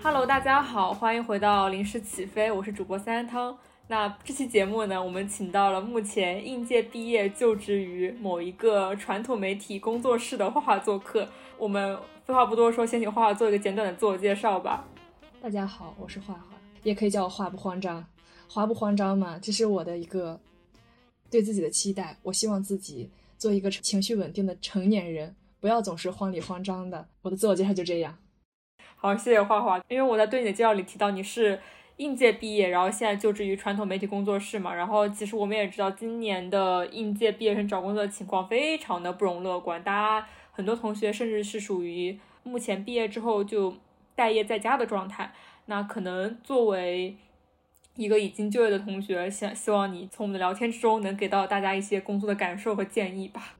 Hello，大家好，欢迎回到临时起飞，我是主播三汤。那这期节目呢，我们请到了目前应届毕业就职于某一个传统媒体工作室的画画做客。我们废话不多说，先请画画做一个简短的自我介绍吧。大家好，我是画画，也可以叫我画不慌张。画不慌张嘛，这是我的一个对自己的期待。我希望自己做一个情绪稳定的成年人，不要总是慌里慌张的。我的自我介绍就这样。好，谢谢花花。因为我在对你的介绍里提到你是应届毕业，然后现在就职于传统媒体工作室嘛。然后其实我们也知道，今年的应届毕业生找工作的情况非常的不容乐观，大家很多同学甚至是属于目前毕业之后就待业在家的状态。那可能作为一个已经就业的同学，想希望你从我们的聊天之中能给到大家一些工作的感受和建议吧。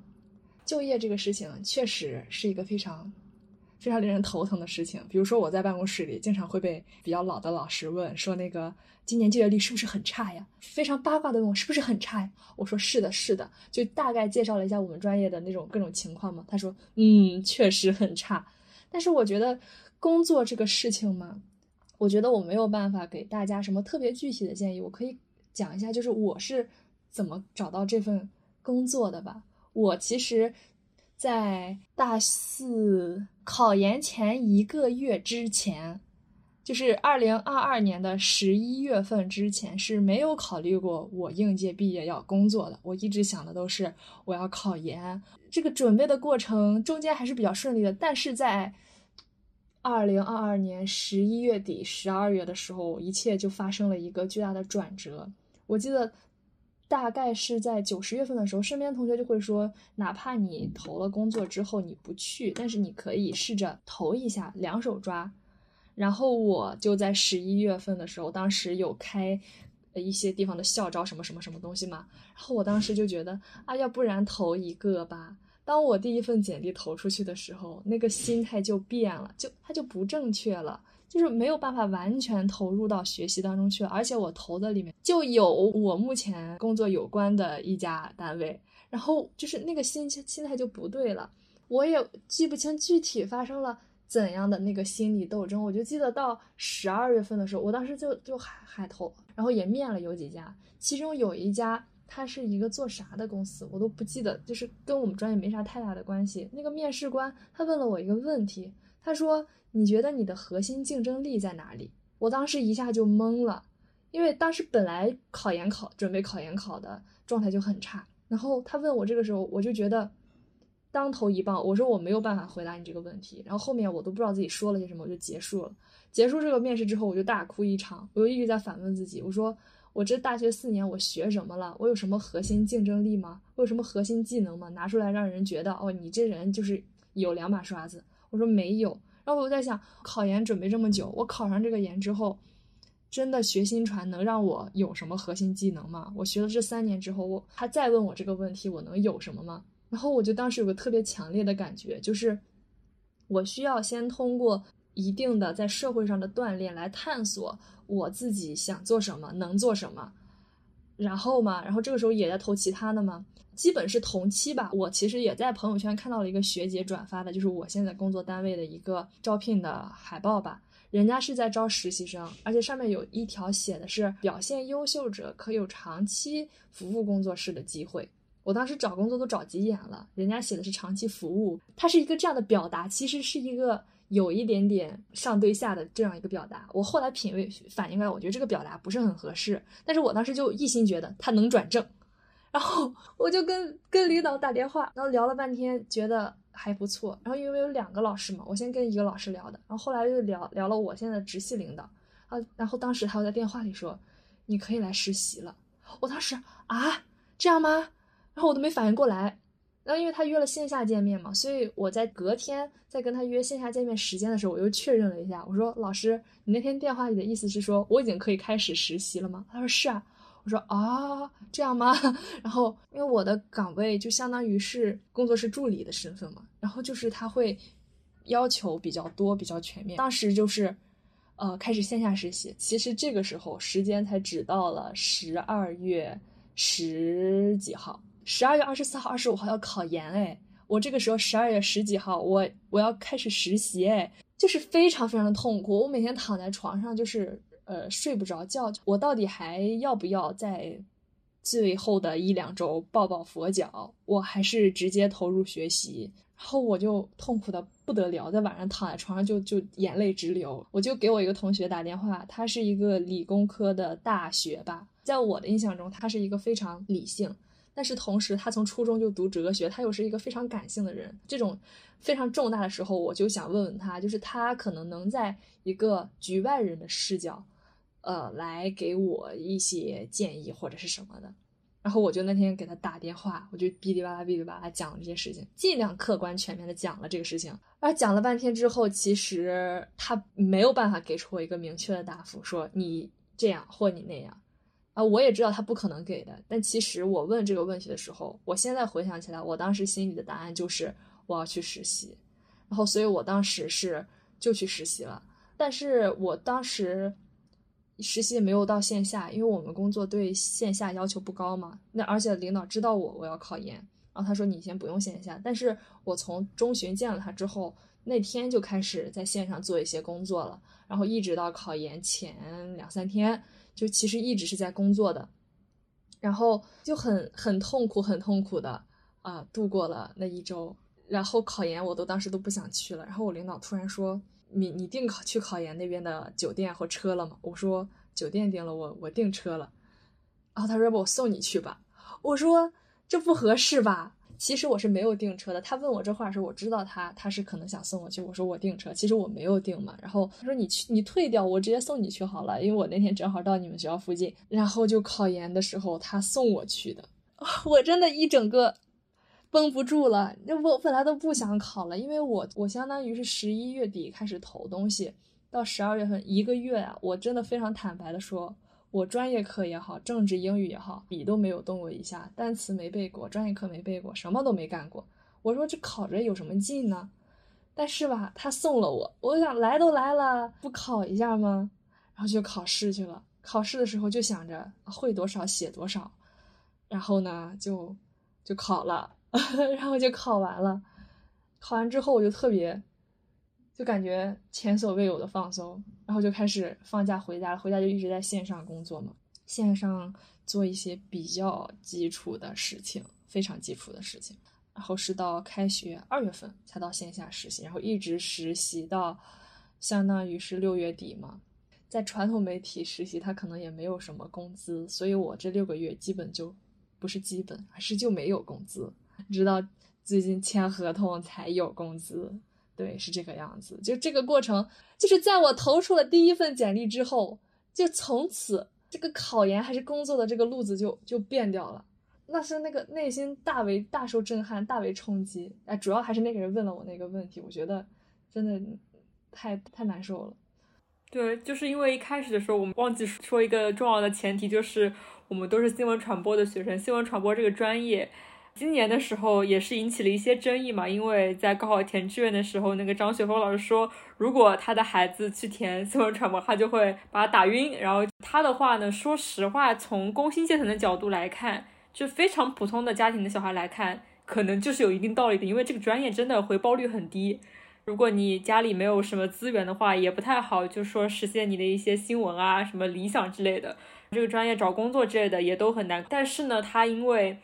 就业这个事情确实是一个非常。非常令人头疼的事情，比如说我在办公室里经常会被比较老的老师问说：“那个今年就业率是不是很差呀？”非常八卦的问我：“是不是很差呀？”我说：“是的，是的。”就大概介绍了一下我们专业的那种各种情况嘛。他说：“嗯，确实很差。”但是我觉得工作这个事情嘛，我觉得我没有办法给大家什么特别具体的建议。我可以讲一下，就是我是怎么找到这份工作的吧。我其实。在大四考研前一个月之前，就是二零二二年的十一月份之前，是没有考虑过我应届毕业要工作的。我一直想的都是我要考研，这个准备的过程中间还是比较顺利的。但是在二零二二年十一月底、十二月的时候，一切就发生了一个巨大的转折。我记得。大概是在九十月份的时候，身边同学就会说，哪怕你投了工作之后你不去，但是你可以试着投一下，两手抓。然后我就在十一月份的时候，当时有开一些地方的校招，什么什么什么东西嘛。然后我当时就觉得啊，要不然投一个吧。当我第一份简历投出去的时候，那个心态就变了，就它就不正确了。就是没有办法完全投入到学习当中去，而且我投的里面就有我目前工作有关的一家单位，然后就是那个心心态就不对了。我也记不清具体发生了怎样的那个心理斗争，我就记得到十二月份的时候，我当时就就海海投，然后也面了有几家，其中有一家它是一个做啥的公司，我都不记得，就是跟我们专业没啥太大的关系。那个面试官他问了我一个问题，他说。你觉得你的核心竞争力在哪里？我当时一下就懵了，因为当时本来考研考准备考研考的状态就很差。然后他问我这个时候，我就觉得当头一棒。我说我没有办法回答你这个问题。然后后面我都不知道自己说了些什么，我就结束了。结束这个面试之后，我就大哭一场。我就一直在反问自己，我说我这大学四年我学什么了？我有什么核心竞争力吗？我有什么核心技能吗？拿出来让人觉得哦，你这人就是有两把刷子。我说没有。然后我在想，考研准备这么久，我考上这个研之后，真的学新传能让我有什么核心技能吗？我学了这三年之后，我他再问我这个问题，我能有什么吗？然后我就当时有个特别强烈的感觉，就是我需要先通过一定的在社会上的锻炼来探索我自己想做什么，能做什么，然后嘛，然后这个时候也在投其他的嘛。基本是同期吧，我其实也在朋友圈看到了一个学姐转发的，就是我现在工作单位的一个招聘的海报吧。人家是在招实习生，而且上面有一条写的是表现优秀者可有长期服务工作室的机会。我当时找工作都找急眼了，人家写的是长期服务，它是一个这样的表达，其实是一个有一点点上对下的这样一个表达。我后来品味反应过来，我觉得这个表达不是很合适，但是我当时就一心觉得他能转正。然后我就跟跟领导打电话，然后聊了半天，觉得还不错。然后因为有两个老师嘛，我先跟一个老师聊的，然后后来又聊聊了我现在直系领导啊。然后当时他又在电话里说：“你可以来实习了。”我当时啊，这样吗？然后我都没反应过来。然后因为他约了线下见面嘛，所以我在隔天在跟他约线下见面时间的时候，我又确认了一下，我说：“老师，你那天电话里的意思是说我已经可以开始实习了吗？”他说：“是啊。”我说啊，这样吗？然后因为我的岗位就相当于是工作室助理的身份嘛，然后就是他会要求比较多，比较全面。当时就是，呃，开始线下实习。其实这个时候时间才只到了十二月十几号，十二月二十四号、二十五号要考研哎，我这个时候十二月十几号，我我要开始实习哎。就是非常非常的痛苦。我每天躺在床上就是呃睡不着觉，我到底还要不要在最后的一两周抱抱佛脚？我还是直接投入学习？然后我就痛苦的不得了，在晚上躺在床上就就眼泪直流。我就给我一个同学打电话，他是一个理工科的大学霸，在我的印象中，他是一个非常理性。但是同时，他从初中就读哲学，他又是一个非常感性的人。这种非常重大的时候，我就想问问他，就是他可能能在一个局外人的视角，呃，来给我一些建议或者是什么的。然后我就那天给他打电话，我就哔哩吧啦哔哩吧啦讲了这些事情，尽量客观全面的讲了这个事情。而讲了半天之后，其实他没有办法给出我一个明确的答复，说你这样或你那样。啊，我也知道他不可能给的，但其实我问这个问题的时候，我现在回想起来，我当时心里的答案就是我要去实习，然后所以我当时是就去实习了，但是我当时实习没有到线下，因为我们工作对线下要求不高嘛，那而且领导知道我我要考研，然后他说你先不用线下，但是我从中旬见了他之后，那天就开始在线上做一些工作了，然后一直到考研前两三天。就其实一直是在工作的，然后就很很痛苦，很痛苦的啊度过了那一周。然后考研我都当时都不想去了。然后我领导突然说：“你你订考去考研那边的酒店和车了吗？”我说：“酒店订了，我我订车了。”然后他说：“不我送你去吧。”我说：“这不合适吧？”其实我是没有订车的。他问我这话的时候，我知道他他是可能想送我去。我说我订车，其实我没有订嘛。然后他说你去你退掉，我直接送你去好了，因为我那天正好到你们学校附近。然后就考研的时候他送我去的，我真的一整个绷不住了。那我本来都不想考了，因为我我相当于是十一月底开始投东西，到十二月份一个月啊，我真的非常坦白的说。我专业课也好，政治英语也好，笔都没有动过一下，单词没背过，专业课没背过，什么都没干过。我说这考着有什么劲呢？但是吧，他送了我，我想来都来了，不考一下吗？然后就考试去了。考试的时候就想着会多少写多少，然后呢就就考了，然后就考完了。考完之后我就特别。就感觉前所未有的放松，然后就开始放假回家了。回家就一直在线上工作嘛，线上做一些比较基础的事情，非常基础的事情。然后是到开学二月份才到线下实习，然后一直实习到相当于是六月底嘛。在传统媒体实习，他可能也没有什么工资，所以我这六个月基本就不是基本，而是就没有工资，直到最近签合同才有工资。对，是这个样子。就这个过程，就是在我投出了第一份简历之后，就从此这个考研还是工作的这个路子就就变掉了。那是那个内心大为大受震撼，大为冲击。哎，主要还是那个人问了我那个问题，我觉得真的太太难受了。对，就是因为一开始的时候，我们忘记说一个重要的前提，就是我们都是新闻传播的学生，新闻传播这个专业。今年的时候也是引起了一些争议嘛，因为在高考填志愿的时候，那个张雪峰老师说，如果他的孩子去填新闻传播，他就会把他打晕。然后他的话呢，说实话，从工薪阶层的角度来看，就非常普通的家庭的小孩来看，可能就是有一定道理的，因为这个专业真的回报率很低。如果你家里没有什么资源的话，也不太好，就说实现你的一些新闻啊、什么理想之类的。这个专业找工作之类的也都很难。但是呢，他因为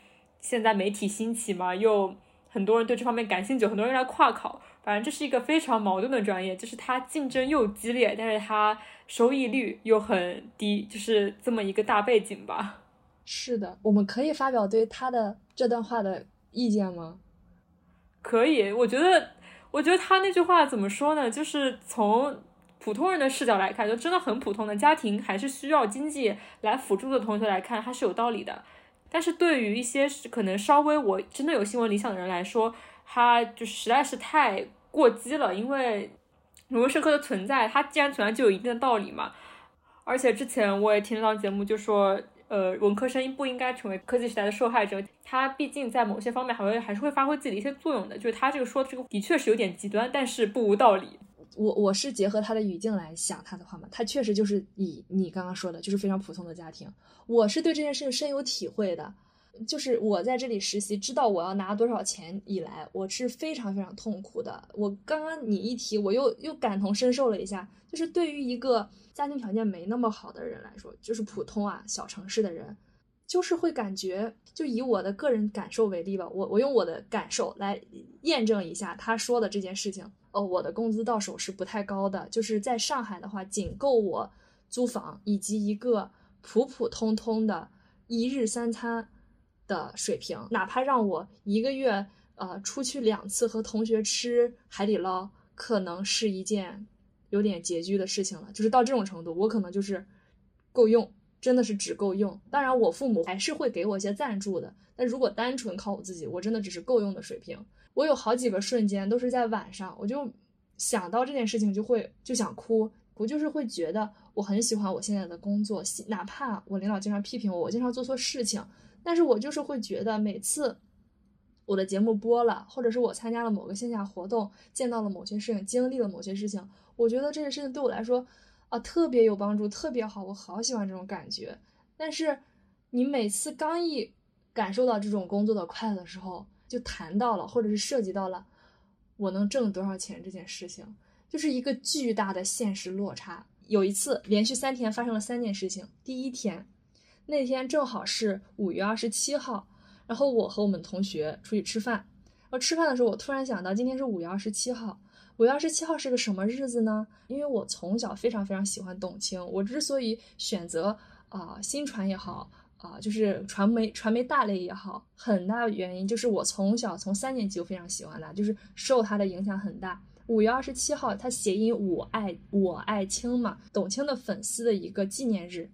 现在媒体兴起嘛，又很多人对这方面感兴趣，很多人来跨考。反正这是一个非常矛盾的专业，就是它竞争又激烈，但是它收益率又很低，就是这么一个大背景吧。是的，我们可以发表对他的这段话的意见吗？可以，我觉得，我觉得他那句话怎么说呢？就是从普通人的视角来看，就真的很普通的家庭，还是需要经济来辅助的同学来看，他是有道理的。但是对于一些可能稍微我真的有新闻理想的人来说，他就实在是太过激了。因为人文社科的存在，它既然存在就有一定的道理嘛。而且之前我也听到节目就说，呃，文科生不应该成为科技时代的受害者。他毕竟在某些方面还会还是会发挥自己的一些作用的。就是他这个说的这个的确是有点极端，但是不无道理。我我是结合他的语境来想他的话嘛，他确实就是以你刚刚说的，就是非常普通的家庭。我是对这件事情深有体会的，就是我在这里实习，知道我要拿多少钱以来，我是非常非常痛苦的。我刚刚你一提，我又又感同身受了一下。就是对于一个家庭条件没那么好的人来说，就是普通啊小城市的人，就是会感觉，就以我的个人感受为例吧，我我用我的感受来验证一下他说的这件事情。哦，我的工资到手是不太高的，就是在上海的话，仅够我租房以及一个普普通通的一日三餐。的水平，哪怕让我一个月呃出去两次和同学吃海底捞，可能是一件有点拮据的事情了。就是到这种程度，我可能就是够用，真的是只够用。当然，我父母还是会给我一些赞助的。但如果单纯靠我自己，我真的只是够用的水平。我有好几个瞬间都是在晚上，我就想到这件事情就会就想哭，我就是会觉得我很喜欢我现在的工作，哪怕我领导经常批评我，我经常做错事情。但是我就是会觉得，每次我的节目播了，或者是我参加了某个线下活动，见到了某些事情，经历了某些事情，我觉得这件事情对我来说啊特别有帮助，特别好，我好喜欢这种感觉。但是你每次刚一感受到这种工作的快乐的时候，就谈到了，或者是涉及到了我能挣多少钱这件事情，就是一个巨大的现实落差。有一次连续三天发生了三件事情，第一天。那天正好是五月二十七号，然后我和我们同学出去吃饭，然后吃饭的时候，我突然想到今天是五月二十七号。五月二十七号是个什么日子呢？因为我从小非常非常喜欢董卿，我之所以选择啊新传也好啊，就是传媒传媒大类也好，很大原因就是我从小从三年级就非常喜欢他，就是受他的影响很大。五月二十七号，他谐音我爱我爱卿嘛，董卿的粉丝的一个纪念日。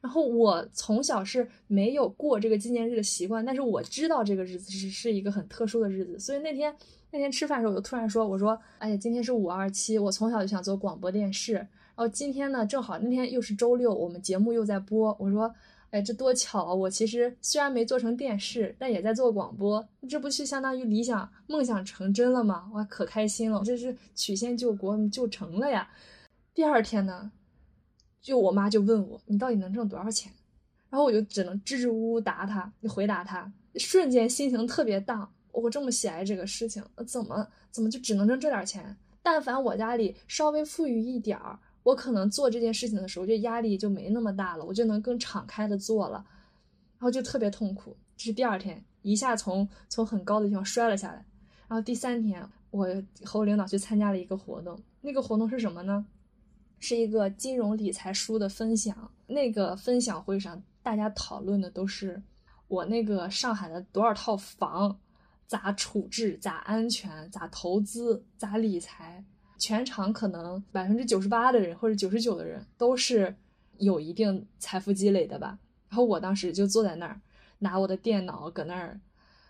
然后我从小是没有过这个纪念日的习惯，但是我知道这个日子是是一个很特殊的日子，所以那天那天吃饭的时候，我就突然说，我说，哎呀，今天是五二七，我从小就想做广播电视，然后今天呢，正好那天又是周六，我们节目又在播，我说，哎，这多巧啊！我其实虽然没做成电视，但也在做广播，这不是相当于理想梦想成真了吗？我可开心了，这是曲线救国就成了呀！第二天呢？就我妈就问我，你到底能挣多少钱？然后我就只能支支吾吾答她，你回答她，瞬间心情特别荡。我这么喜爱这个事情，怎么怎么就只能挣这点钱？但凡我家里稍微富裕一点儿，我可能做这件事情的时候，就压力就没那么大了，我就能更敞开的做了。然后就特别痛苦。这是第二天，一下从从很高的地方摔了下来。然后第三天，我和我领导去参加了一个活动，那个活动是什么呢？是一个金融理财书的分享，那个分享会上，大家讨论的都是我那个上海的多少套房，咋处置，咋安全，咋投资，咋理财。全场可能百分之九十八的人或者九十九的人都是有一定财富积累的吧。然后我当时就坐在那儿，拿我的电脑搁那儿。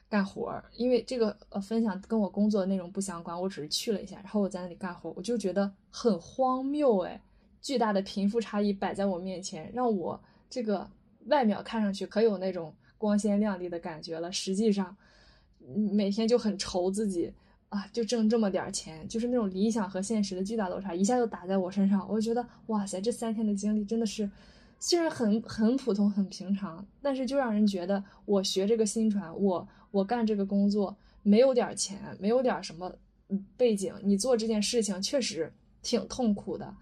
干活，因为这个呃分享跟我工作内容不相关，我只是去了一下，然后我在那里干活，我就觉得很荒谬哎，巨大的贫富差异摆在我面前，让我这个外表看上去可有那种光鲜亮丽的感觉了，实际上每天就很愁自己啊，就挣这么点钱，就是那种理想和现实的巨大落差一下就打在我身上，我就觉得哇塞，这三天的经历真的是。虽然很很普通很平常，但是就让人觉得我学这个新传，我我干这个工作没有点钱，没有点什么背景，你做这件事情确实挺痛苦的。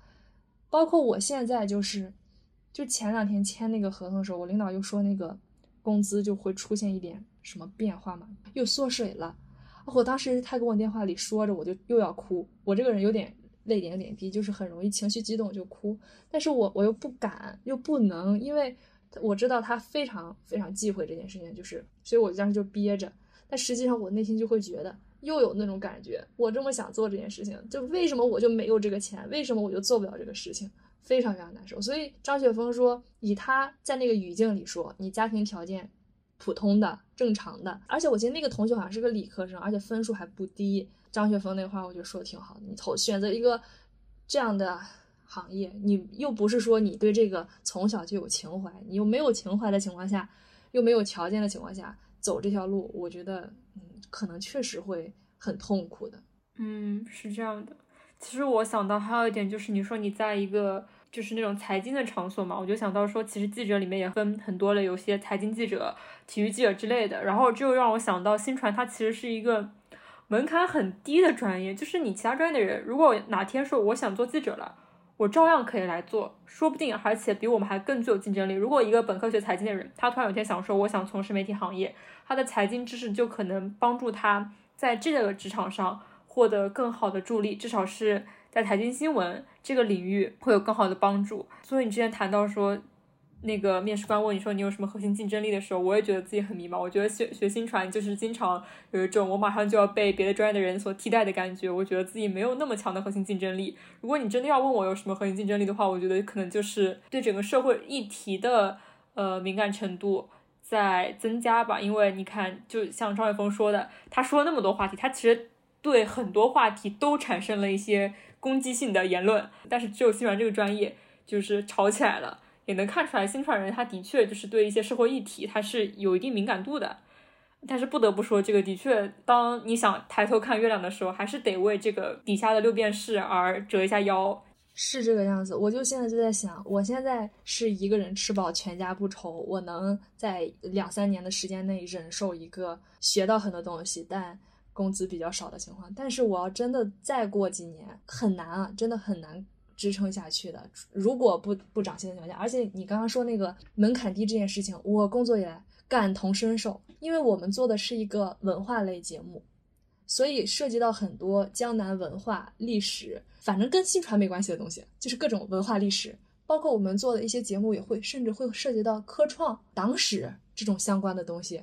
包括我现在就是，就前两天签那个合同的时候，我领导又说那个工资就会出现一点什么变化嘛，又缩水了。我当时他跟我电话里说着，我就又要哭。我这个人有点。泪点有点低，就是很容易情绪激动就哭，但是我我又不敢又不能，因为我知道他非常非常忌讳这件事情，就是所以我当时就憋着。但实际上我内心就会觉得又有那种感觉，我这么想做这件事情，就为什么我就没有这个钱？为什么我就做不了这个事情？非常非常难受。所以张雪峰说，以他在那个语境里说，你家庭条件普通的、正常的，而且我记得那个同学好像是个理科生，而且分数还不低。张雪峰那话我觉得说的挺好的，你投选择一个这样的行业，你又不是说你对这个从小就有情怀，你又没有情怀的情况下，又没有条件的情况下走这条路，我觉得嗯，可能确实会很痛苦的。嗯，是这样的。其实我想到还有一点就是，你说你在一个就是那种财经的场所嘛，我就想到说，其实记者里面也分很多的，有些财经记者、体育记者之类的。然后就让我想到新传，它其实是一个门槛很低的专业，就是你其他专业的人，如果哪天说我想做记者了，我照样可以来做，说不定而且比我们还更具有竞争力。如果一个本科学财经的人，他突然有天想说我想从事媒体行业，他的财经知识就可能帮助他在这个职场上获得更好的助力，至少是。在财经新闻这个领域会有更好的帮助，所以你之前谈到说，那个面试官问你说你有什么核心竞争力的时候，我也觉得自己很迷茫。我觉得学学新传就是经常有一种我马上就要被别的专业的人所替代的感觉，我觉得自己没有那么强的核心竞争力。如果你真的要问我有什么核心竞争力的话，我觉得可能就是对整个社会议题的呃敏感程度在增加吧。因为你看，就像张伟峰说的，他说了那么多话题，他其实对很多话题都产生了一些。攻击性的言论，但是只有新传这个专业就是吵起来了，也能看出来新传人他的确就是对一些社会议题他是有一定敏感度的。但是不得不说，这个的确，当你想抬头看月亮的时候，还是得为这个底下的六便士而折一下腰。是这个样子，我就现在就在想，我现在是一个人吃饱全家不愁，我能在两三年的时间内忍受一个学到很多东西，但。工资比较少的情况，但是我要真的再过几年很难啊，真的很难支撑下去的。如果不不涨薪的情况下，而且你刚刚说那个门槛低这件事情，我工作以来感同身受，因为我们做的是一个文化类节目，所以涉及到很多江南文化历史，反正跟新传没关系的东西，就是各种文化历史，包括我们做的一些节目也会，甚至会涉及到科创、党史这种相关的东西，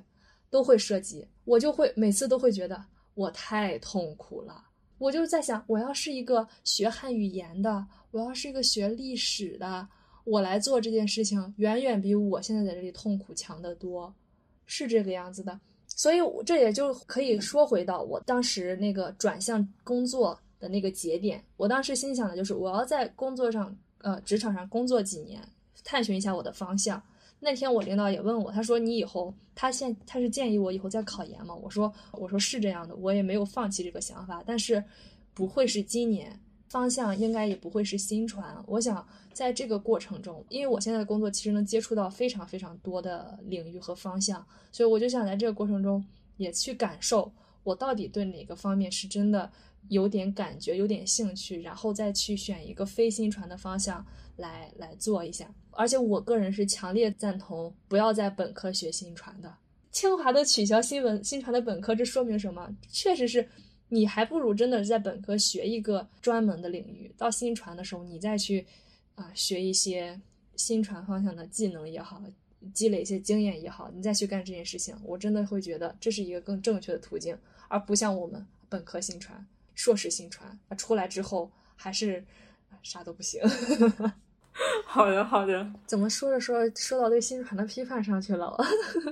都会涉及。我就会每次都会觉得。我太痛苦了，我就在想，我要是一个学汉语言的，我要是一个学历史的，我来做这件事情，远远比我现在在这里痛苦强得多，是这个样子的。所以这也就可以说回到我当时那个转向工作的那个节点，我当时心想的就是，我要在工作上，呃，职场上工作几年，探寻一下我的方向。那天我领导也问我，他说你以后他现他是建议我以后再考研吗？我说我说是这样的，我也没有放弃这个想法，但是不会是今年，方向应该也不会是新传。我想在这个过程中，因为我现在的工作其实能接触到非常非常多的领域和方向，所以我就想在这个过程中也去感受我到底对哪个方面是真的有点感觉、有点兴趣，然后再去选一个非新传的方向来来做一下。而且我个人是强烈赞同不要在本科学新传的。清华都取消新闻新传的本科，这说明什么？确实是，你还不如真的在本科学一个专门的领域，到新传的时候你再去啊学一些新传方向的技能也好，积累一些经验也好，你再去干这件事情，我真的会觉得这是一个更正确的途径，而不像我们本科新传、硕士新传出来之后还是啥都不行。好的，好的。怎么说着说说到对新传的批判上去了？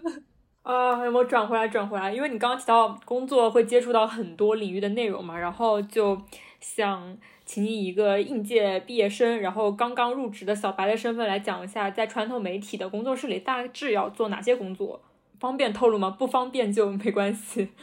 啊，有没有转回来？转回来？因为你刚刚提到工作会接触到很多领域的内容嘛，然后就想请你以一个应届毕业生，然后刚刚入职的小白的身份来讲一下，在传统媒体的工作室里大致要做哪些工作？方便透露吗？不方便就没关系。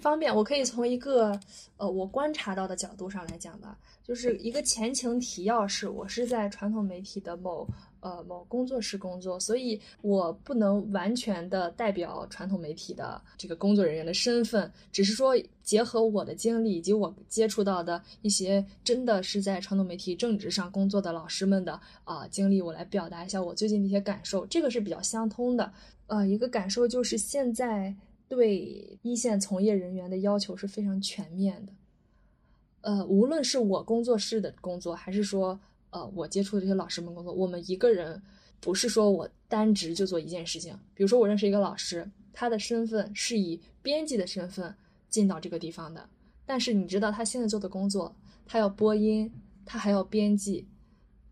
方便，我可以从一个呃我观察到的角度上来讲吧。就是一个前情提要是，我是在传统媒体的某呃某工作室工作，所以我不能完全的代表传统媒体的这个工作人员的身份，只是说结合我的经历以及我接触到的一些真的是在传统媒体政治上工作的老师们的啊经历，我来表达一下我最近的一些感受，这个是比较相通的。呃，一个感受就是现在对一线从业人员的要求是非常全面的。呃，无论是我工作室的工作，还是说，呃，我接触的这些老师们工作，我们一个人不是说我单职就做一件事情。比如说，我认识一个老师，他的身份是以编辑的身份进到这个地方的，但是你知道他现在做的工作，他要播音，他还要编辑，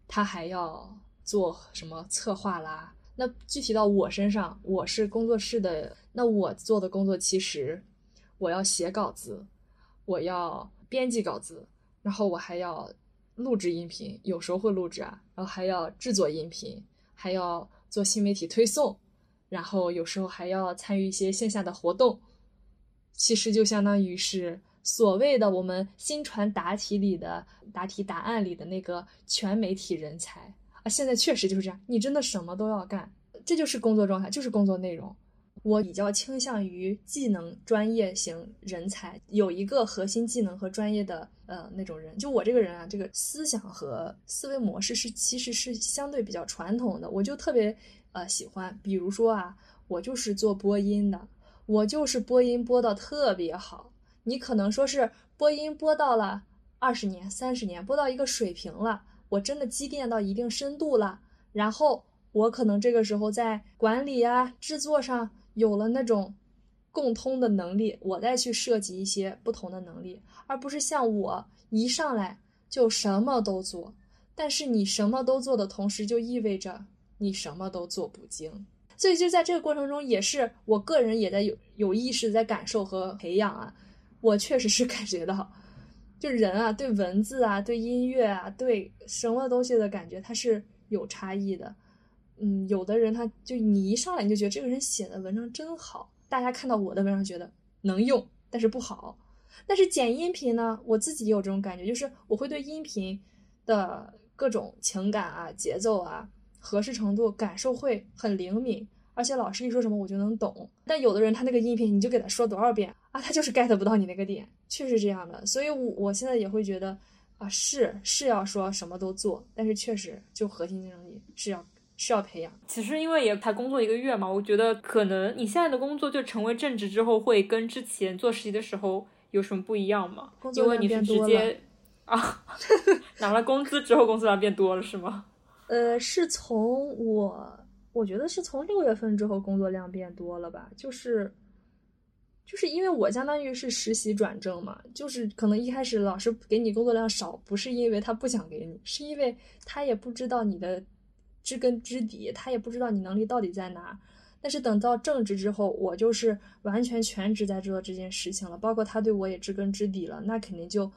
他还要做什么策划啦。那具体到我身上，我是工作室的，那我做的工作其实我要写稿子，我要。编辑稿子，然后我还要录制音频，有时候会录制啊，然后还要制作音频，还要做新媒体推送，然后有时候还要参与一些线下的活动。其实就相当于是所谓的我们新传答题里的答题答案里的那个全媒体人才啊，现在确实就是这样，你真的什么都要干，这就是工作状态，就是工作内容。我比较倾向于技能专业型人才，有一个核心技能和专业的呃那种人。就我这个人啊，这个思想和思维模式是其实是相对比较传统的，我就特别呃喜欢，比如说啊，我就是做播音的，我就是播音播到特别好。你可能说是播音播到了二十年、三十年，播到一个水平了，我真的积淀到一定深度了，然后我可能这个时候在管理啊、制作上有了那种共通的能力，我再去设计一些不同的能力，而不是像我一上来就什么都做。但是你什么都做的同时，就意味着你什么都做不精。所以就在这个过程中，也是我个人也在有有意识在感受和培养啊。我确实是感觉到，就人啊，对文字啊，对音乐啊，对什么东西的感觉，它是有差异的。嗯，有的人他就你一上来你就觉得这个人写的文章真好，大家看到我的文章觉得能用，但是不好。但是剪音频呢，我自己也有这种感觉，就是我会对音频的各种情感啊、节奏啊、合适程度感受会很灵敏。而且老师一说什么我就能懂，但有的人他那个音频你就给他说多少遍啊，他就是 get 不到你那个点，确实这样的。所以，我我现在也会觉得啊，是是要说什么都做，但是确实就核心竞争力是要是要培养。其实因为也才工作一个月嘛，我觉得可能你现在的工作就成为正职之后，会跟之前做实习的时候有什么不一样吗？因为你是直接啊 拿了工资之后，工作量变多了是吗？呃，是从我。我觉得是从六月份之后工作量变多了吧，就是，就是因为我相当于是实习转正嘛，就是可能一开始老师给你工作量少，不是因为他不想给你，是因为他也不知道你的知根知底，他也不知道你能力到底在哪。但是等到正职之后，我就是完全全职在做这件事情了，包括他对我也知根知底了，那肯定就，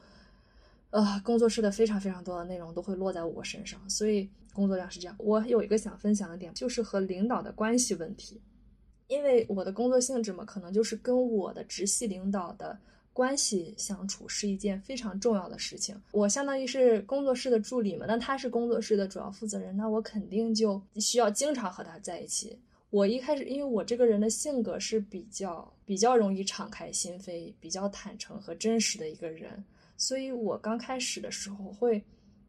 呃，工作室的非常非常多的内容都会落在我身上，所以。工作量是这样，我有一个想分享的点，就是和领导的关系问题。因为我的工作性质嘛，可能就是跟我的直系领导的关系相处是一件非常重要的事情。我相当于是工作室的助理嘛，那他是工作室的主要负责人，那我肯定就需要经常和他在一起。我一开始，因为我这个人的性格是比较比较容易敞开心扉、比较坦诚和真实的一个人，所以我刚开始的时候会，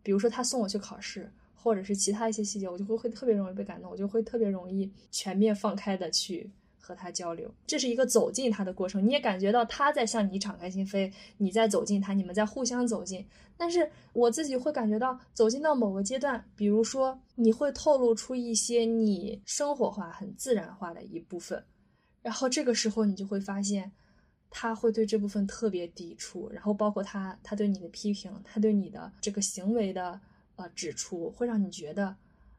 比如说他送我去考试。或者是其他一些细节，我就会会特别容易被感动，我就会特别容易全面放开的去和他交流。这是一个走进他的过程，你也感觉到他在向你敞开心扉，你在走进他，你们在互相走进。但是我自己会感觉到，走进到某个阶段，比如说你会透露出一些你生活化、很自然化的一部分，然后这个时候你就会发现，他会对这部分特别抵触，然后包括他他对你的批评，他对你的这个行为的。呃，指出会让你觉得，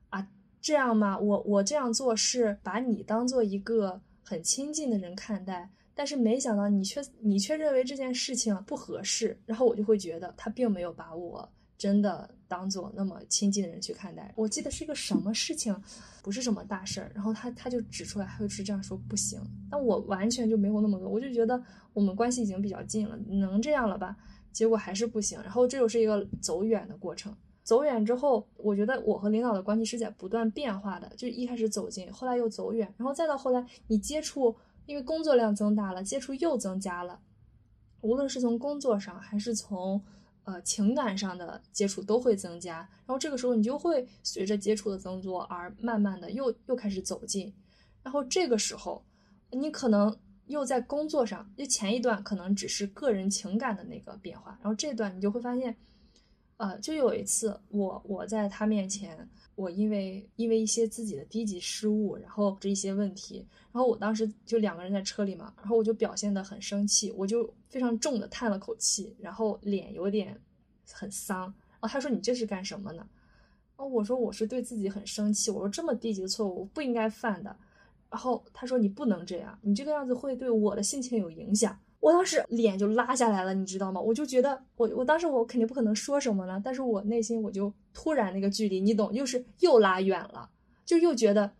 啊，这样吗？我我这样做是把你当做一个很亲近的人看待，但是没想到你却你却认为这件事情不合适，然后我就会觉得他并没有把我真的当做那么亲近的人去看待。我记得是一个什么事情，不是什么大事儿，然后他他就指出来，他就是这样说不行，但我完全就没有那么多，我就觉得我们关系已经比较近了，能这样了吧？结果还是不行，然后这又是一个走远的过程。走远之后，我觉得我和领导的关系是在不断变化的。就一开始走近，后来又走远，然后再到后来，你接触，因为工作量增大了，接触又增加了。无论是从工作上，还是从呃情感上的接触都会增加。然后这个时候，你就会随着接触的增多而慢慢的又又开始走近。然后这个时候，你可能又在工作上，就前一段可能只是个人情感的那个变化，然后这段你就会发现。呃，就有一次，我我在他面前，我因为因为一些自己的低级失误，然后这一些问题，然后我当时就两个人在车里嘛，然后我就表现得很生气，我就非常重的叹了口气，然后脸有点很丧。然后他说：“你这是干什么呢？”哦，我说：“我是对自己很生气，我说这么低级的错误我不应该犯的。”然后他说：“你不能这样，你这个样子会对我的心情有影响。”我当时脸就拉下来了，你知道吗？我就觉得我我当时我肯定不可能说什么了，但是我内心我就突然那个距离，你懂，又是又拉远了，就又觉得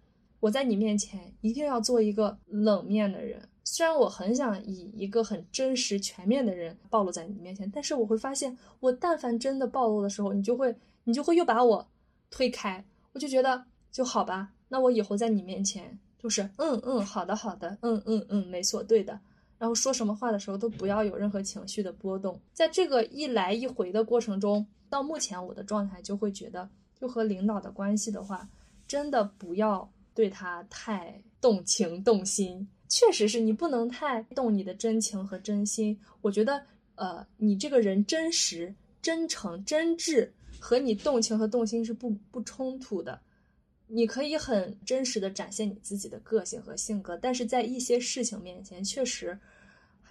我在你面前一定要做一个冷面的人，虽然我很想以一个很真实、全面的人暴露在你面前，但是我会发现，我但凡真的暴露的时候，你就会，你就会又把我推开。我就觉得就好吧，那我以后在你面前就是嗯嗯，好的好的，嗯嗯嗯，没错，对的。然后说什么话的时候都不要有任何情绪的波动。在这个一来一回的过程中，到目前我的状态就会觉得，就和领导的关系的话，真的不要对他太动情动心。确实是你不能太动你的真情和真心。我觉得，呃，你这个人真实、真诚、真挚，和你动情和动心是不不冲突的。你可以很真实的展现你自己的个性和性格，但是在一些事情面前，确实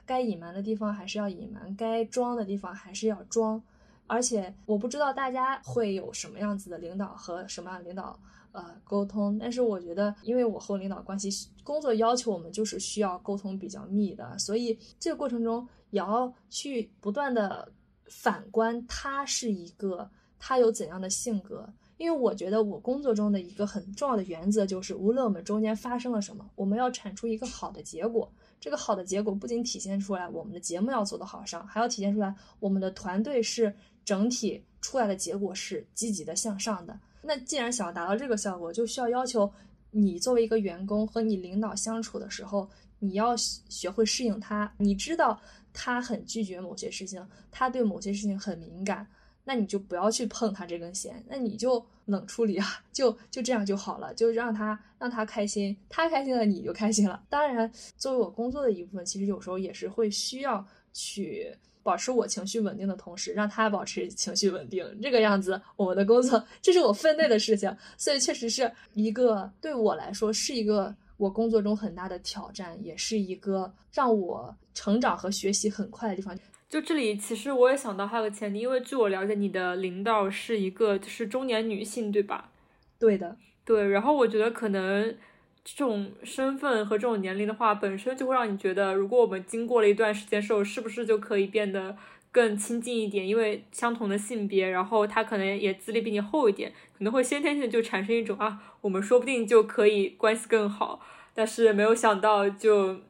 该隐瞒的地方还是要隐瞒，该装的地方还是要装。而且我不知道大家会有什么样子的领导和什么样的领导。呃，沟通，但是我觉得，因为我和领导关系工作要求我们就是需要沟通比较密的，所以这个过程中也要去不断的反观他是一个他有怎样的性格。因为我觉得我工作中的一个很重要的原则就是，无论我们中间发生了什么，我们要产出一个好的结果。这个好的结果不仅体现出来我们的节目要做得好上，还要体现出来我们的团队是整体出来的结果是积极的向上的。那既然想要达到这个效果，就需要要求你作为一个员工和你领导相处的时候，你要学会适应他。你知道他很拒绝某些事情，他对某些事情很敏感，那你就不要去碰他这根弦，那你就冷处理啊，就就这样就好了，就让他让他开心，他开心了你就开心了。当然，作为我工作的一部分，其实有时候也是会需要去。保持我情绪稳定的同时，让他保持情绪稳定，这个样子，我们的工作这是我分内的事情，所以确实是一个对我来说是一个我工作中很大的挑战，也是一个让我成长和学习很快的地方。就这里，其实我也想到还有个前提，因为据我了解，你的领导是一个就是中年女性，对吧？对的，对。然后我觉得可能。这种身份和这种年龄的话，本身就会让你觉得，如果我们经过了一段时间之后，是不是就可以变得更亲近一点？因为相同的性别，然后他可能也资历比你厚一点，可能会先天性就产生一种啊，我们说不定就可以关系更好。但是没有想到，就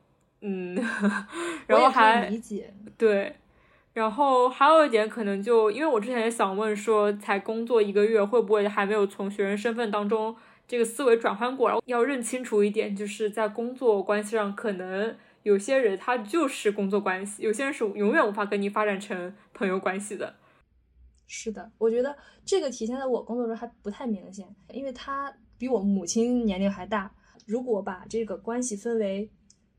嗯，然后还理解对，然后还有一点可能就因为我之前也想问说，才工作一个月，会不会还没有从学生身份当中。这个思维转换过来，要认清楚一点，就是在工作关系上，可能有些人他就是工作关系，有些人是永远无法跟你发展成朋友关系的。是的，我觉得这个体现在我工作中还不太明显，因为他比我母亲年龄还大。如果把这个关系分为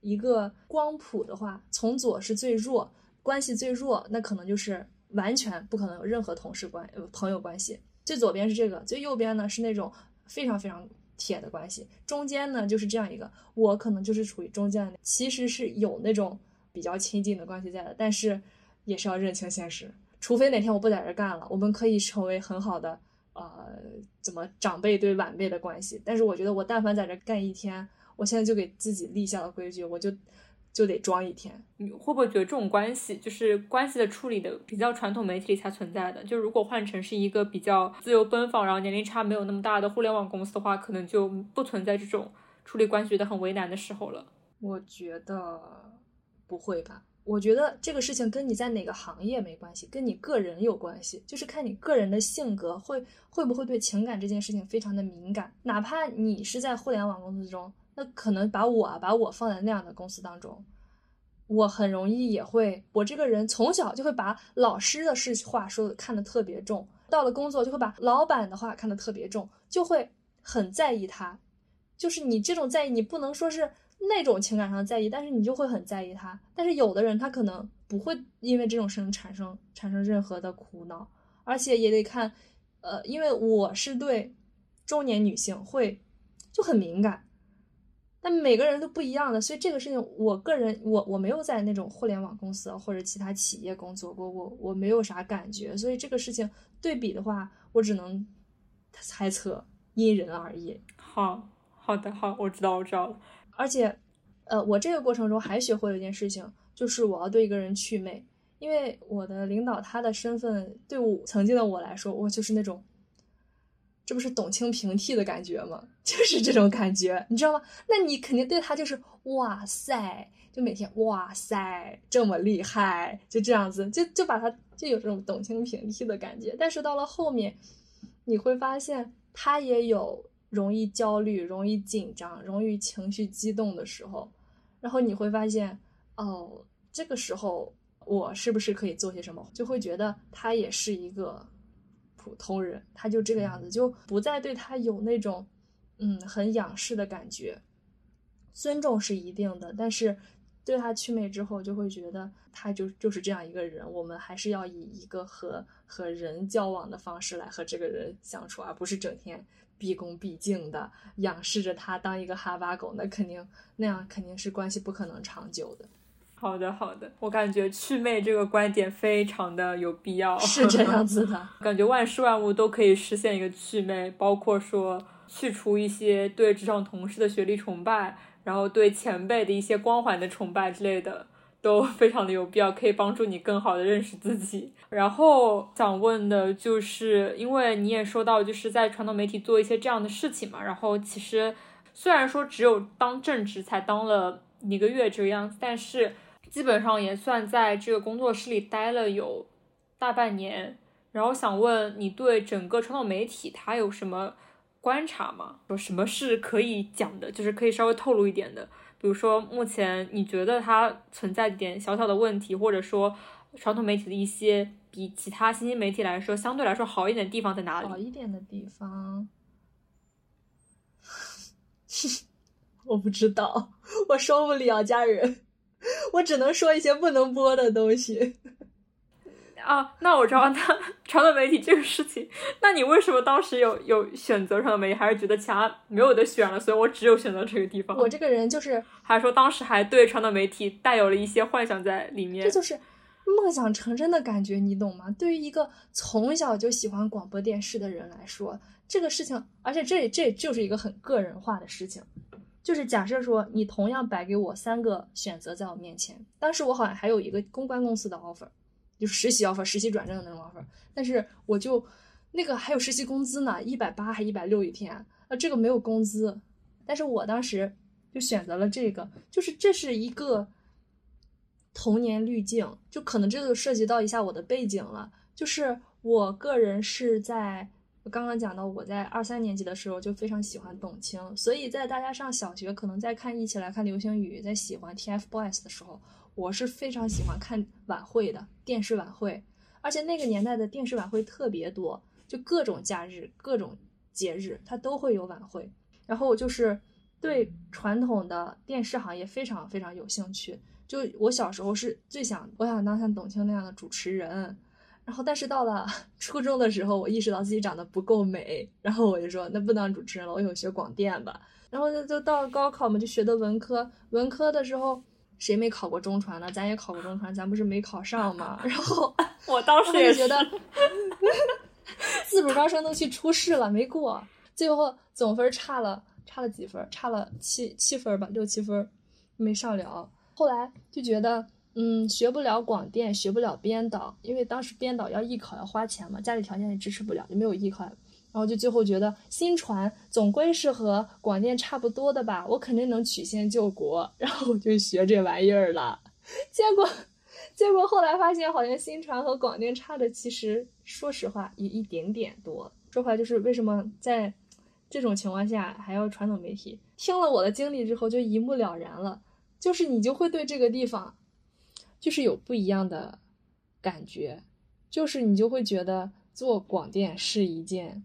一个光谱的话，从左是最弱，关系最弱，那可能就是完全不可能有任何同事关朋友关系。最左边是这个，最右边呢是那种。非常非常铁的关系，中间呢就是这样一个，我可能就是处于中间的，其实是有那种比较亲近的关系在的，但是也是要认清现实，除非哪天我不在这干了，我们可以成为很好的，呃，怎么长辈对晚辈的关系，但是我觉得我但凡在这干一天，我现在就给自己立下了规矩，我就。就得装一天，你会不会觉得这种关系就是关系的处理的比较传统媒体里才存在的？就如果换成是一个比较自由奔放，然后年龄差没有那么大的互联网公司的话，可能就不存在这种处理关系觉得很为难的时候了。我觉得不会吧？我觉得这个事情跟你在哪个行业没关系，跟你个人有关系，就是看你个人的性格会会不会对情感这件事情非常的敏感，哪怕你是在互联网公司中。那可能把我把我放在那样的公司当中，我很容易也会，我这个人从小就会把老师的事话说的看得特别重，到了工作就会把老板的话看得特别重，就会很在意他。就是你这种在意，你不能说是那种情感上在意，但是你就会很在意他。但是有的人他可能不会因为这种事情产生产生任何的苦恼，而且也得看，呃，因为我是对中年女性会就很敏感。但每个人都不一样的，所以这个事情，我个人我我没有在那种互联网公司或者其他企业工作过，我我没有啥感觉，所以这个事情对比的话，我只能猜测，因人而异。好好的好，我知道我知道了。而且，呃，我这个过程中还学会了一件事情，就是我要对一个人祛魅，因为我的领导他的身份对我曾经的我来说，我就是那种这不是董卿平替的感觉吗？就是这种感觉，你知道吗？那你肯定对他就是哇塞，就每天哇塞这么厉害，就这样子，就就把他就有这种董卿平替的感觉。但是到了后面，你会发现他也有容易焦虑、容易紧张、容易情绪激动的时候，然后你会发现哦，这个时候我是不是可以做些什么？就会觉得他也是一个。普通人，他就这个样子，就不再对他有那种，嗯，很仰视的感觉。尊重是一定的，但是对他祛魅之后，就会觉得他就就是这样一个人。我们还是要以一个和和人交往的方式来和这个人相处，而不是整天毕恭毕敬的仰视着他当一个哈巴狗。那肯定那样肯定是关系不可能长久的。好的，好的，我感觉祛魅这个观点非常的有必要，是这样子的。感觉万事万物都可以实现一个祛魅，包括说去除一些对职场同事的学历崇拜，然后对前辈的一些光环的崇拜之类的，都非常的有必要，可以帮助你更好的认识自己。然后想问的就是，因为你也说到，就是在传统媒体做一些这样的事情嘛，然后其实虽然说只有当正职才当了一个月这个样子，但是。基本上也算在这个工作室里待了有大半年，然后想问你对整个传统媒体它有什么观察吗？有什么是可以讲的，就是可以稍微透露一点的？比如说目前你觉得它存在一点小小的问题，或者说传统媒体的一些比其他新兴媒体来说相对来说好一点的地方在哪里？好一点的地方，我不知道，我受不了，家人。我只能说一些不能播的东西啊。那我知道，那传统媒体这个事情，那你为什么当时有有选择传统媒体，还是觉得其他没有的选了，所以我只有选择这个地方？我这个人就是，还是说当时还对传统媒体带有了一些幻想在里面？这就是梦想成真的感觉，你懂吗？对于一个从小就喜欢广播电视的人来说，这个事情，而且这这就是一个很个人化的事情。就是假设说，你同样摆给我三个选择在我面前，当时我好像还有一个公关公司的 offer，就实习 offer，实习转正的那种 offer，但是我就那个还有实习工资呢，一百八还一百六一天，啊，这个没有工资，但是我当时就选择了这个，就是这是一个童年滤镜，就可能这个涉及到一下我的背景了，就是我个人是在。我刚刚讲到，我在二三年级的时候就非常喜欢董卿，所以在大家上小学，可能在看一起来看流星雨，在喜欢 TFBOYS 的时候，我是非常喜欢看晚会的电视晚会，而且那个年代的电视晚会特别多，就各种假日、各种节日，它都会有晚会。然后就是对传统的电视行业非常非常有兴趣，就我小时候是最想，我想当像董卿那样的主持人。然后，但是到了 初中的时候，我意识到自己长得不够美，然后我就说，那不当主持人了，我以后学广电吧。然后就就到了高考嘛，就学的文科。文科的时候，谁没考过中传呢？咱也考过中传，咱不是没考上吗？然后 我当时也觉得，自主招生都去初试了，没过，最后总分差了差了几分，差了七七分吧，六七分，没上了。后来就觉得。嗯，学不了广电，学不了编导，因为当时编导要艺考要花钱嘛，家里条件也支持不了，就没有艺考。然后就最后觉得新传总归是和广电差不多的吧，我肯定能曲线救国，然后我就学这玩意儿了。结果，结果后来发现好像新传和广电差的，其实说实话也一点点多。说回来就是为什么在这种情况下还要传统媒体？听了我的经历之后就一目了然了，就是你就会对这个地方。就是有不一样的感觉，就是你就会觉得做广电是一件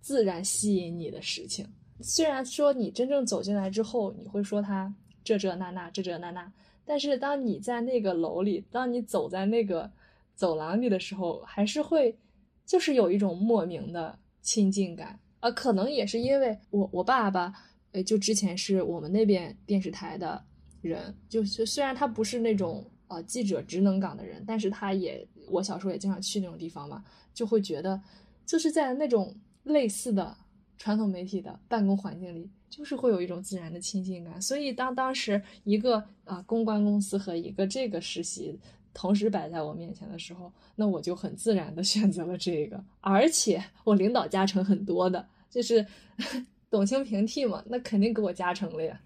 自然吸引你的事情。虽然说你真正走进来之后，你会说他这这那那这这那那，但是当你在那个楼里，当你走在那个走廊里的时候，还是会就是有一种莫名的亲近感啊。可能也是因为我我爸爸，呃，就之前是我们那边电视台的人，就是虽然他不是那种。呃，记者职能岗的人，但是他也，我小时候也经常去那种地方嘛，就会觉得，就是在那种类似的传统媒体的办公环境里，就是会有一种自然的亲近感。所以当当时一个啊公关公司和一个这个实习同时摆在我面前的时候，那我就很自然的选择了这个，而且我领导加成很多的，就是 董卿平替嘛，那肯定给我加成了呀。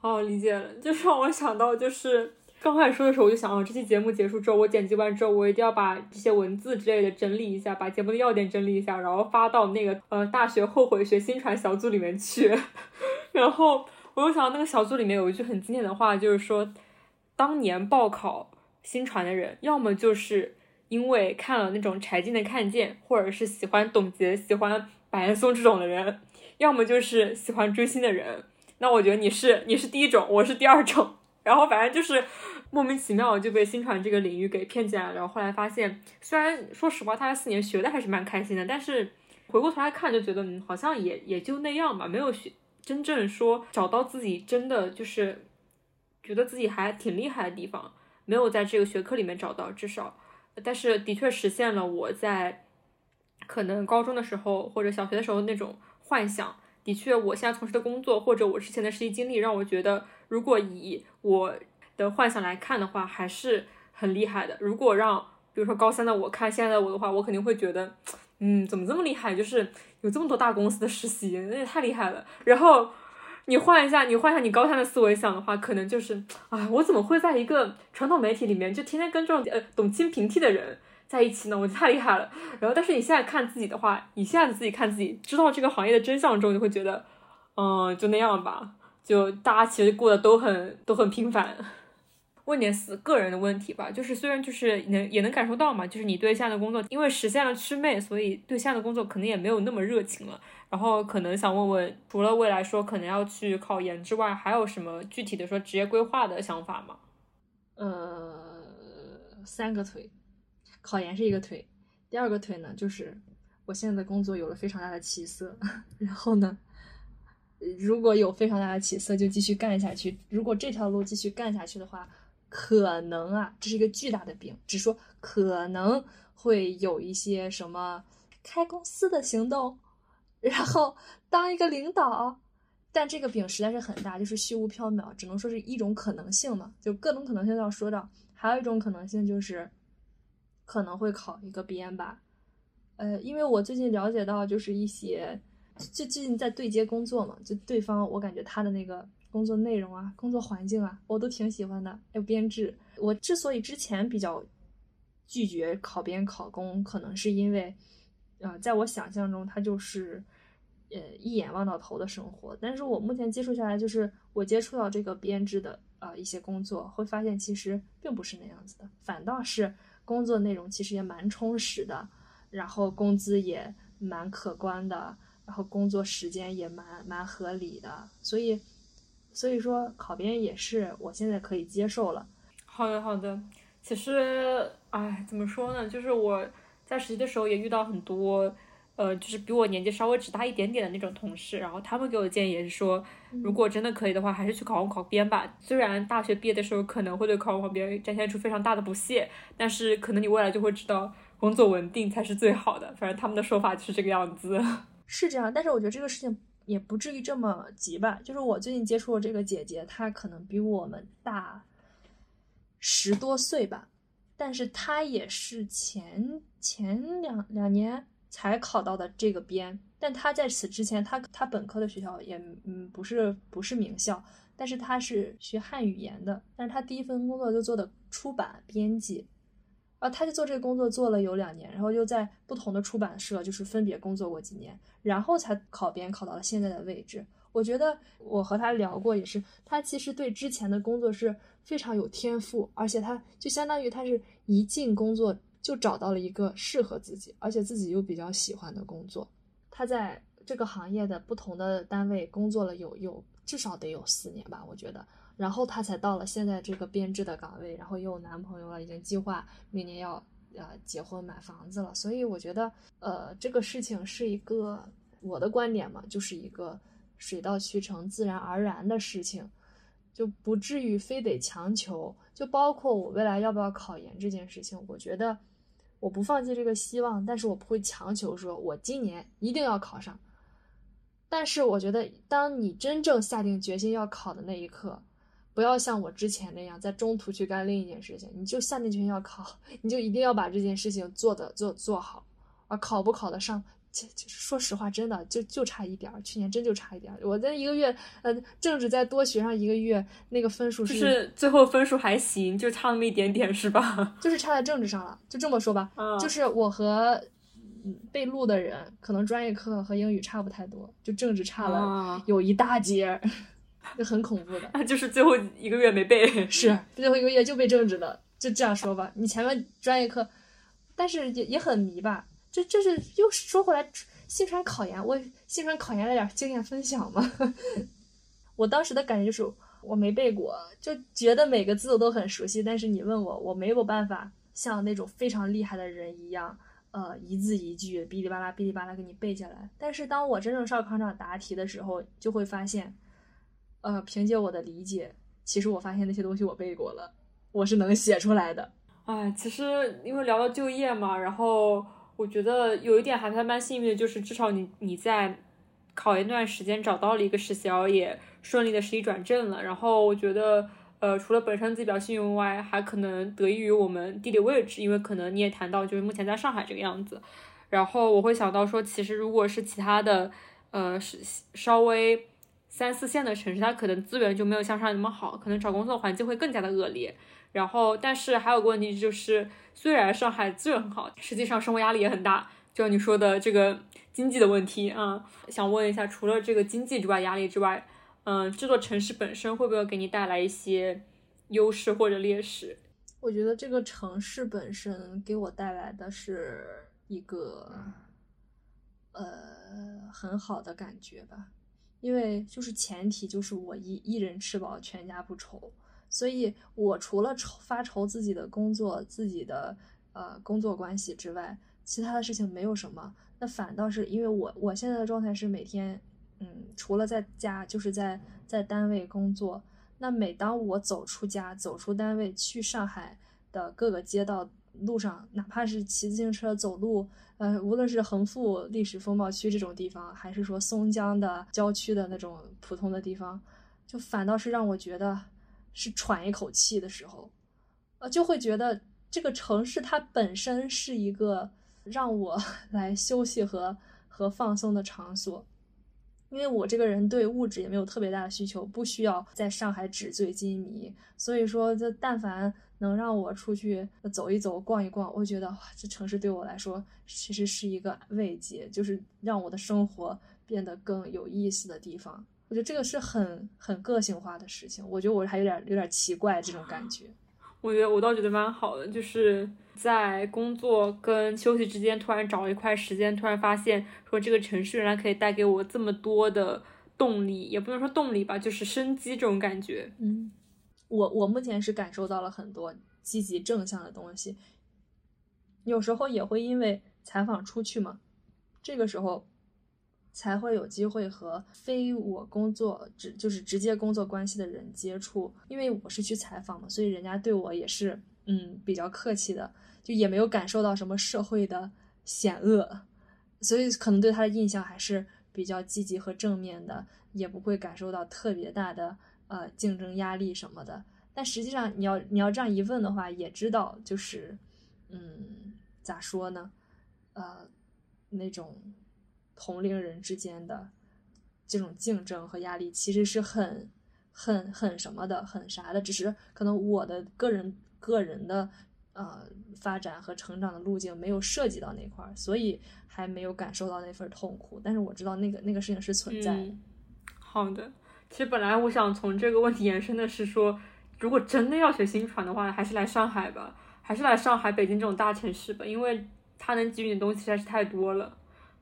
哦，理解了，就让我想到，就是刚开始说的时候，我就想，哦，这期节目结束之后，我剪辑完之后，我一定要把这些文字之类的整理一下，把节目的要点整理一下，然后发到那个呃大学后悔学新传小组里面去。然后我又想到那个小组里面有一句很经典的话，就是说，当年报考新传的人，要么就是因为看了那种柴静的《看见》，或者是喜欢董洁、喜欢白岩松这种的人，要么就是喜欢追星的人。那我觉得你是你是第一种，我是第二种，然后反正就是莫名其妙就被新传这个领域给骗进来了。然后后来发现，虽然说实话，他四年学的还是蛮开心的，但是回过头来看，就觉得嗯，好像也也就那样吧，没有学真正说找到自己真的就是觉得自己还挺厉害的地方，没有在这个学科里面找到，至少，但是的确实现了我在可能高中的时候或者小学的时候那种幻想。的确，我现在从事的工作或者我之前的实习经历，让我觉得，如果以我的幻想来看的话，还是很厉害的。如果让比如说高三的我看现在的我的话，我肯定会觉得，嗯，怎么这么厉害？就是有这么多大公司的实习，那也太厉害了。然后你换一下，你换一下你高三的思维想的话，可能就是，啊，我怎么会在一个传统媒体里面就天天跟这种呃懂清平替的人？在一起呢，我就太厉害了。然后，但是你现在看自己的话，你现在自己看自己，知道这个行业的真相之后，你会觉得，嗯，就那样吧。就大家其实过得都很都很平凡。问点死个人的问题吧，就是虽然就是能也能感受到嘛，就是你对现在的工作，因为实现了祛魅，所以对现在的工作可能也没有那么热情了。然后可能想问问，除了未来说可能要去考研之外，还有什么具体的说职业规划的想法吗？呃，三个腿。考研是一个腿，第二个腿呢，就是我现在的工作有了非常大的起色，然后呢，如果有非常大的起色，就继续干下去。如果这条路继续干下去的话，可能啊，这是一个巨大的饼，只说可能会有一些什么开公司的行动，然后当一个领导，但这个饼实在是很大，就是虚无缥缈，只能说是一种可能性嘛，就各种可能性都要说到。还有一种可能性就是。可能会考一个编吧，呃，因为我最近了解到，就是一些最最近在对接工作嘛，就对方我感觉他的那个工作内容啊、工作环境啊，我都挺喜欢的。还有编制，我之所以之前比较拒绝考编考公，可能是因为，呃，在我想象中，它就是呃一眼望到头的生活。但是我目前接触下来，就是我接触到这个编制的啊一些工作，会发现其实并不是那样子的，反倒是。工作内容其实也蛮充实的，然后工资也蛮可观的，然后工作时间也蛮蛮合理的，所以，所以说考编也是我现在可以接受了。好的，好的。其实，哎，怎么说呢？就是我在实习的时候也遇到很多。呃，就是比我年纪稍微只大一点点的那种同事，然后他们给我的建议也是说，如果真的可以的话，还是去考公考编吧。虽然大学毕业的时候可能会对考公考编展现出非常大的不屑，但是可能你未来就会知道，工作稳定才是最好的。反正他们的说法就是这个样子。是这样，但是我觉得这个事情也不至于这么急吧。就是我最近接触的这个姐姐，她可能比我们大十多岁吧，但是她也是前前两两年。才考到的这个编，但他在此之前，他他本科的学校也嗯不是不是名校，但是他是学汉语言的，但是他第一份工作就做的出版编辑，啊，他就做这个工作做了有两年，然后又在不同的出版社就是分别工作过几年，然后才考编考到了现在的位置。我觉得我和他聊过，也是他其实对之前的工作是非常有天赋，而且他就相当于他是一进工作。就找到了一个适合自己，而且自己又比较喜欢的工作。他在这个行业的不同的单位工作了有有至少得有四年吧，我觉得。然后他才到了现在这个编制的岗位，然后又有男朋友了，已经计划明年要呃结婚买房子了。所以我觉得，呃，这个事情是一个我的观点嘛，就是一个水到渠成、自然而然的事情。就不至于非得强求，就包括我未来要不要考研这件事情，我觉得我不放弃这个希望，但是我不会强求说我今年一定要考上。但是我觉得，当你真正下定决心要考的那一刻，不要像我之前那样在中途去干另一件事情，你就下定决心要考，你就一定要把这件事情做的做做好，啊，考不考得上，就就是说实话，真的就就差一点儿，去年真就差一点儿，我在一个月，呃，政治再多学上一个月，那个分数是最后分数还行，就差那么一点点是吧？就是差在政治上了，就这么说吧，就是我和被录的人可能专业课和英语差不太多，就政治差了有一大截。就很恐怖的，就是最后一个月没背，是最后一个月就背政治的，就这样说吧。你前面专业课，但是也也很迷吧。这这是又说回来，新传考研，我新传考研来点经验分享嘛。我当时的感觉就是我没背过，就觉得每个字我都很熟悉，但是你问我，我没有办法像那种非常厉害的人一样，呃，一字一句哔哩吧啦哔哩吧啦给你背下来。但是当我真正上考场答题的时候，就会发现。呃，凭借我的理解，其实我发现那些东西我背过了，我是能写出来的。哎，其实因为聊到就业嘛，然后我觉得有一点还算蛮幸运的，就是至少你你在考研段时间找到了一个实习，然后也顺利的实习转正了。然后我觉得，呃，除了本身自己比较幸运外，还可能得益于我们地理位置，因为可能你也谈到就是目前在上海这个样子。然后我会想到说，其实如果是其他的，呃，是稍微。三四线的城市，它可能资源就没有像上海那么好，可能找工作环境会更加的恶劣。然后，但是还有个问题就是，虽然上海资源很好，实际上生活压力也很大。就像你说的这个经济的问题啊，想问一下，除了这个经济之外，压力之外，嗯，这座城市本身会不会给你带来一些优势或者劣势？我觉得这个城市本身给我带来的是一个呃很好的感觉吧。因为就是前提就是我一一人吃饱全家不愁，所以我除了愁发愁自己的工作、自己的呃工作关系之外，其他的事情没有什么。那反倒是因为我我现在的状态是每天，嗯，除了在家就是在在单位工作。那每当我走出家、走出单位去上海的各个街道路上，哪怕是骑自行车、走路。呃，无论是横幅历史风貌区这种地方，还是说松江的郊区的那种普通的地方，就反倒是让我觉得是喘一口气的时候，呃，就会觉得这个城市它本身是一个让我 来休息和和放松的场所。因为我这个人对物质也没有特别大的需求，不需要在上海纸醉金迷，所以说这但凡。能让我出去走一走、逛一逛，我觉得，这城市对我来说其实是一个慰藉，就是让我的生活变得更有意思的地方。我觉得这个是很很个性化的事情。我觉得我还有点有点奇怪这种感觉。我觉得我倒觉得蛮好的，就是在工作跟休息之间突然找一块时间，突然发现说这个城市原来可以带给我这么多的动力，也不能说动力吧，就是生机这种感觉。嗯。我我目前是感受到了很多积极正向的东西，有时候也会因为采访出去嘛，这个时候才会有机会和非我工作直就是直接工作关系的人接触，因为我是去采访嘛，所以人家对我也是嗯比较客气的，就也没有感受到什么社会的险恶，所以可能对他的印象还是比较积极和正面的，也不会感受到特别大的。呃，竞争压力什么的，但实际上你要你要这样一问的话，也知道就是，嗯，咋说呢？呃，那种同龄人之间的这种竞争和压力，其实是很很很什么的，很啥的。只是可能我的个人个人的呃发展和成长的路径没有涉及到那块儿，所以还没有感受到那份痛苦。但是我知道那个那个事情是存在的。好的。其实本来我想从这个问题延伸的是说，如果真的要学新传的话，还是来上海吧，还是来上海、北京这种大城市吧，因为它能给予你的东西实在是太多了，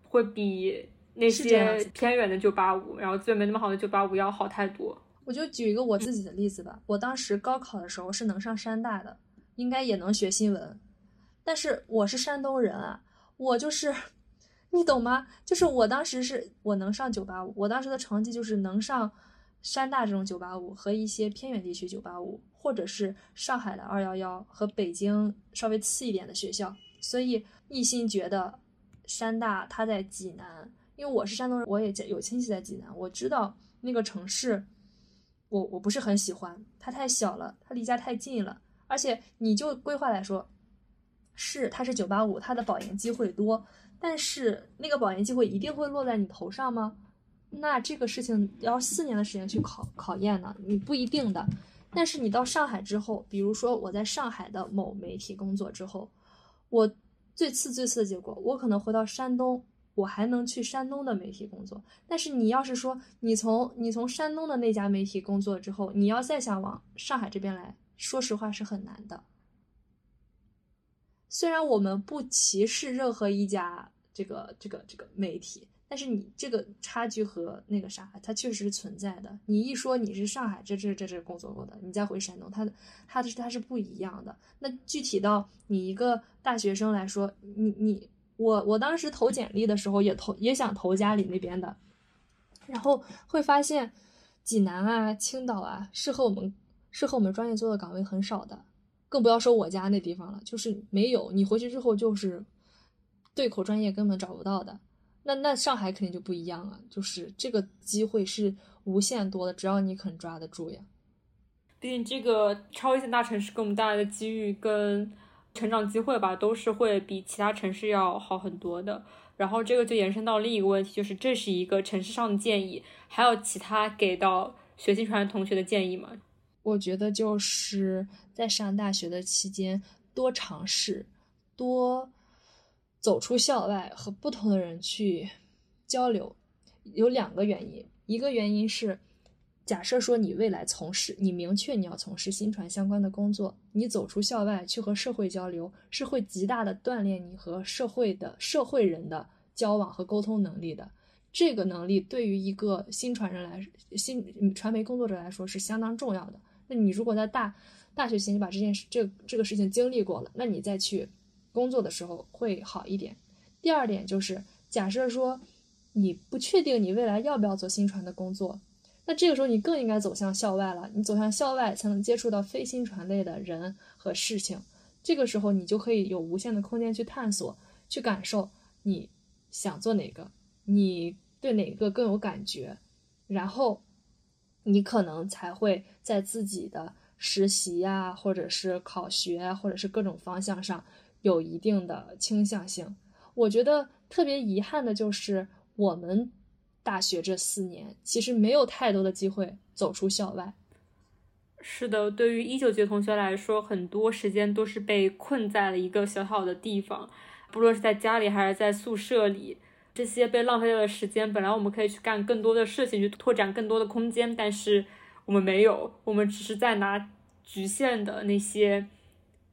会比那些偏远的九八五，然后资源没那么好的九八五要好太多。我就举一个我自己的例子吧，我当时高考的时候是能上山大的，应该也能学新闻，但是我是山东人啊，我就是，你懂吗？就是我当时是我能上九八五，我当时的成绩就是能上。山大这种九八五和一些偏远地区九八五，或者是上海的二幺幺和北京稍微次一点的学校，所以一心觉得山大它在济南，因为我是山东人，我也有亲戚在济南，我知道那个城市，我我不是很喜欢，它太小了，它离家太近了，而且你就规划来说，是它是九八五，它的保研机会多，但是那个保研机会一定会落在你头上吗？那这个事情要四年的时间去考考验呢，你不一定的。但是你到上海之后，比如说我在上海的某媒体工作之后，我最次最次的结果，我可能回到山东。我还能去山东的媒体工作，但是你要是说你从你从山东的那家媒体工作之后，你要再想往上海这边来，说实话是很难的。虽然我们不歧视任何一家这个这个这个媒体，但是你这个差距和那个啥，它确实存在的。你一说你是上海这这这这工作过的，你再回山东，它它的它是不一样的。那具体到你一个大学生来说，你你。我我当时投简历的时候也投也想投家里那边的，然后会发现济南啊、青岛啊适合我们适合我们专业做的岗位很少的，更不要说我家那地方了，就是没有。你回去之后就是对口专业根本找不到的。那那上海肯定就不一样了，就是这个机会是无限多的，只要你肯抓得住呀。毕竟这个超一线大城市给我们带来的机遇跟。成长机会吧，都是会比其他城市要好很多的。然后这个就延伸到另一个问题，就是这是一个城市上的建议，还有其他给到学习传同学的建议吗？我觉得就是在上大学的期间多尝试，多走出校外和不同的人去交流。有两个原因，一个原因是。假设说你未来从事，你明确你要从事新传相关的工作，你走出校外去和社会交流，是会极大的锻炼你和社会的社会人的交往和沟通能力的。这个能力对于一个新传人来，新传媒工作者来说是相当重要的。那你如果在大大学期间把这件事这这个事情经历过了，那你再去工作的时候会好一点。第二点就是，假设说你不确定你未来要不要做新传的工作。那这个时候你更应该走向校外了，你走向校外才能接触到非新传类的人和事情，这个时候你就可以有无限的空间去探索、去感受你想做哪个，你对哪个更有感觉，然后你可能才会在自己的实习呀，或者是考学，或者是各种方向上有一定的倾向性。我觉得特别遗憾的就是我们。大学这四年其实没有太多的机会走出校外。是的，对于一九级同学来说，很多时间都是被困在了一个小小的地方，不论是在家里还是在宿舍里。这些被浪费掉的时间，本来我们可以去干更多的事情，去拓展更多的空间，但是我们没有，我们只是在拿局限的那些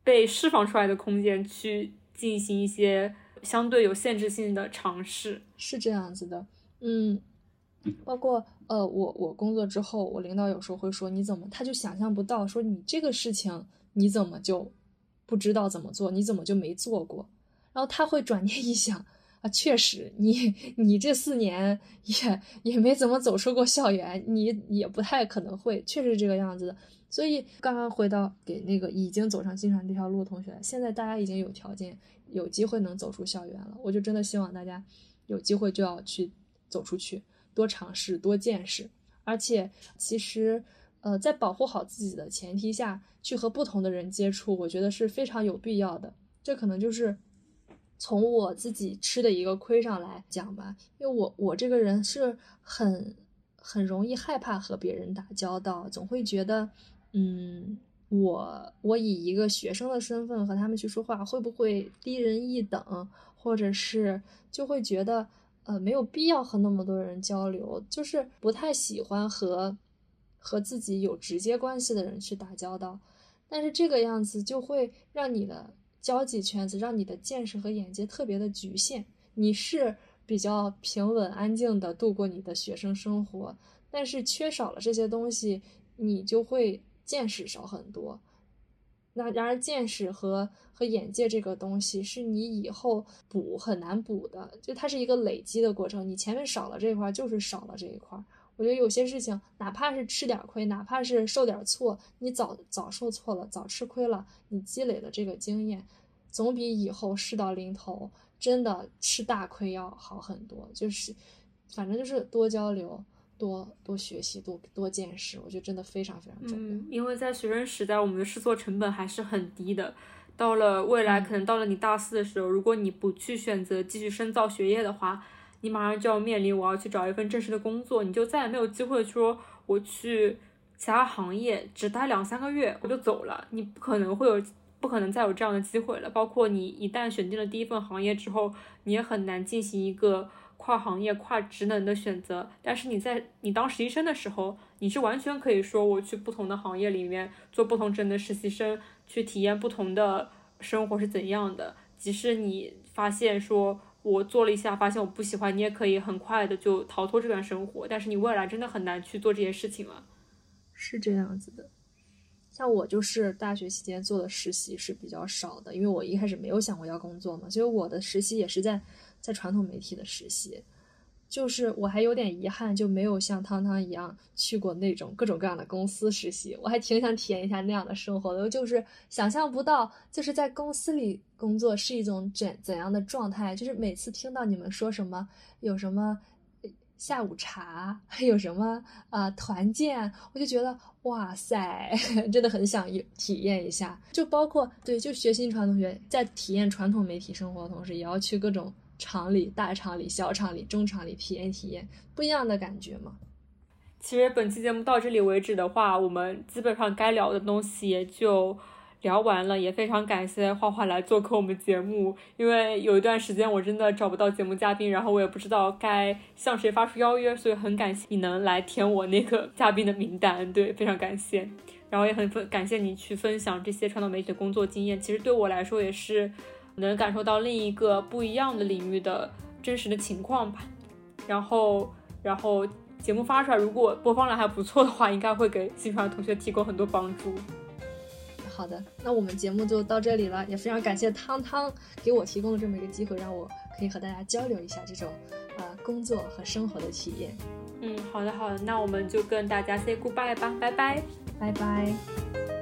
被释放出来的空间去进行一些相对有限制性的尝试。是这样子的。嗯，包括呃，我我工作之后，我领导有时候会说你怎么，他就想象不到，说你这个事情你怎么就不知道怎么做，你怎么就没做过？然后他会转念一想啊，确实，你你这四年也也没怎么走出过校园，你也不太可能会，确实这个样子的。所以刚刚回到给那个已经走上新传这条路的同学，现在大家已经有条件、有机会能走出校园了，我就真的希望大家有机会就要去。走出去，多尝试，多见识，而且其实，呃，在保护好自己的前提下，去和不同的人接触，我觉得是非常有必要的。这可能就是从我自己吃的一个亏上来讲吧，因为我我这个人是很很容易害怕和别人打交道，总会觉得，嗯，我我以一个学生的身份和他们去说话，会不会低人一等，或者是就会觉得。呃，没有必要和那么多人交流，就是不太喜欢和和自己有直接关系的人去打交道。但是这个样子就会让你的交际圈子，让你的见识和眼界特别的局限。你是比较平稳安静的度过你的学生生活，但是缺少了这些东西，你就会见识少很多。那然而见识和和眼界这个东西是你以后补很难补的，就它是一个累积的过程。你前面少了这一块，就是少了这一块。我觉得有些事情，哪怕是吃点亏，哪怕是受点错，你早早受错了，早吃亏了，你积累的这个经验，总比以后事到临头真的吃大亏要好很多。就是，反正就是多交流。多多学习，多多见识，我觉得真的非常非常重要。嗯，因为在学生时代，我们的试错成本还是很低的。到了未来，可能到了你大四的时候，如果你不去选择继续深造学业的话，你马上就要面临我要去找一份正式的工作，你就再也没有机会说我去其他行业只待两三个月我就走了，你不可能会有，不可能再有这样的机会了。包括你一旦选定了第一份行业之后，你也很难进行一个跨行业、跨职能的选择。但是你在你当实习生的时候，你是完全可以说我去不同的行业里面做不同职能的实习生，去体验不同的生活是怎样的。即使你发现说。我做了一下，发现我不喜欢，你也可以很快的就逃脱这段生活。但是你未来真的很难去做这些事情了。是这样子的，像我就是大学期间做的实习是比较少的，因为我一开始没有想过要工作嘛，所以我的实习也是在在传统媒体的实习。就是我还有点遗憾，就没有像汤汤一样去过那种各种各样的公司实习。我还挺想体验一下那样的生活的，就是想象不到，就是在公司里工作是一种怎怎样的状态。就是每次听到你们说什么有什么下午茶还，有什么啊团建，我就觉得哇塞，真的很想体验一下。就包括对，就学新传同学在体验传统媒体生活的同时，也要去各种。厂里、大厂里、小厂里、中厂里体验体验不一样的感觉嘛。其实本期节目到这里为止的话，我们基本上该聊的东西也就聊完了。也非常感谢花花来做客我们节目，因为有一段时间我真的找不到节目嘉宾，然后我也不知道该向谁发出邀约，所以很感谢你能来填我那个嘉宾的名单。对，非常感谢。然后也很分感谢你去分享这些传统媒体的工作经验，其实对我来说也是。能感受到另一个不一样的领域的真实的情况吧，然后，然后节目发出来，如果播放量还不错的话，应该会给新传同学提供很多帮助。好的，那我们节目就到这里了，也非常感谢汤汤给我提供了这么一个机会，让我可以和大家交流一下这种呃工作和生活的体验。嗯，好的好的，那我们就跟大家 say goodbye 吧，拜拜，拜拜。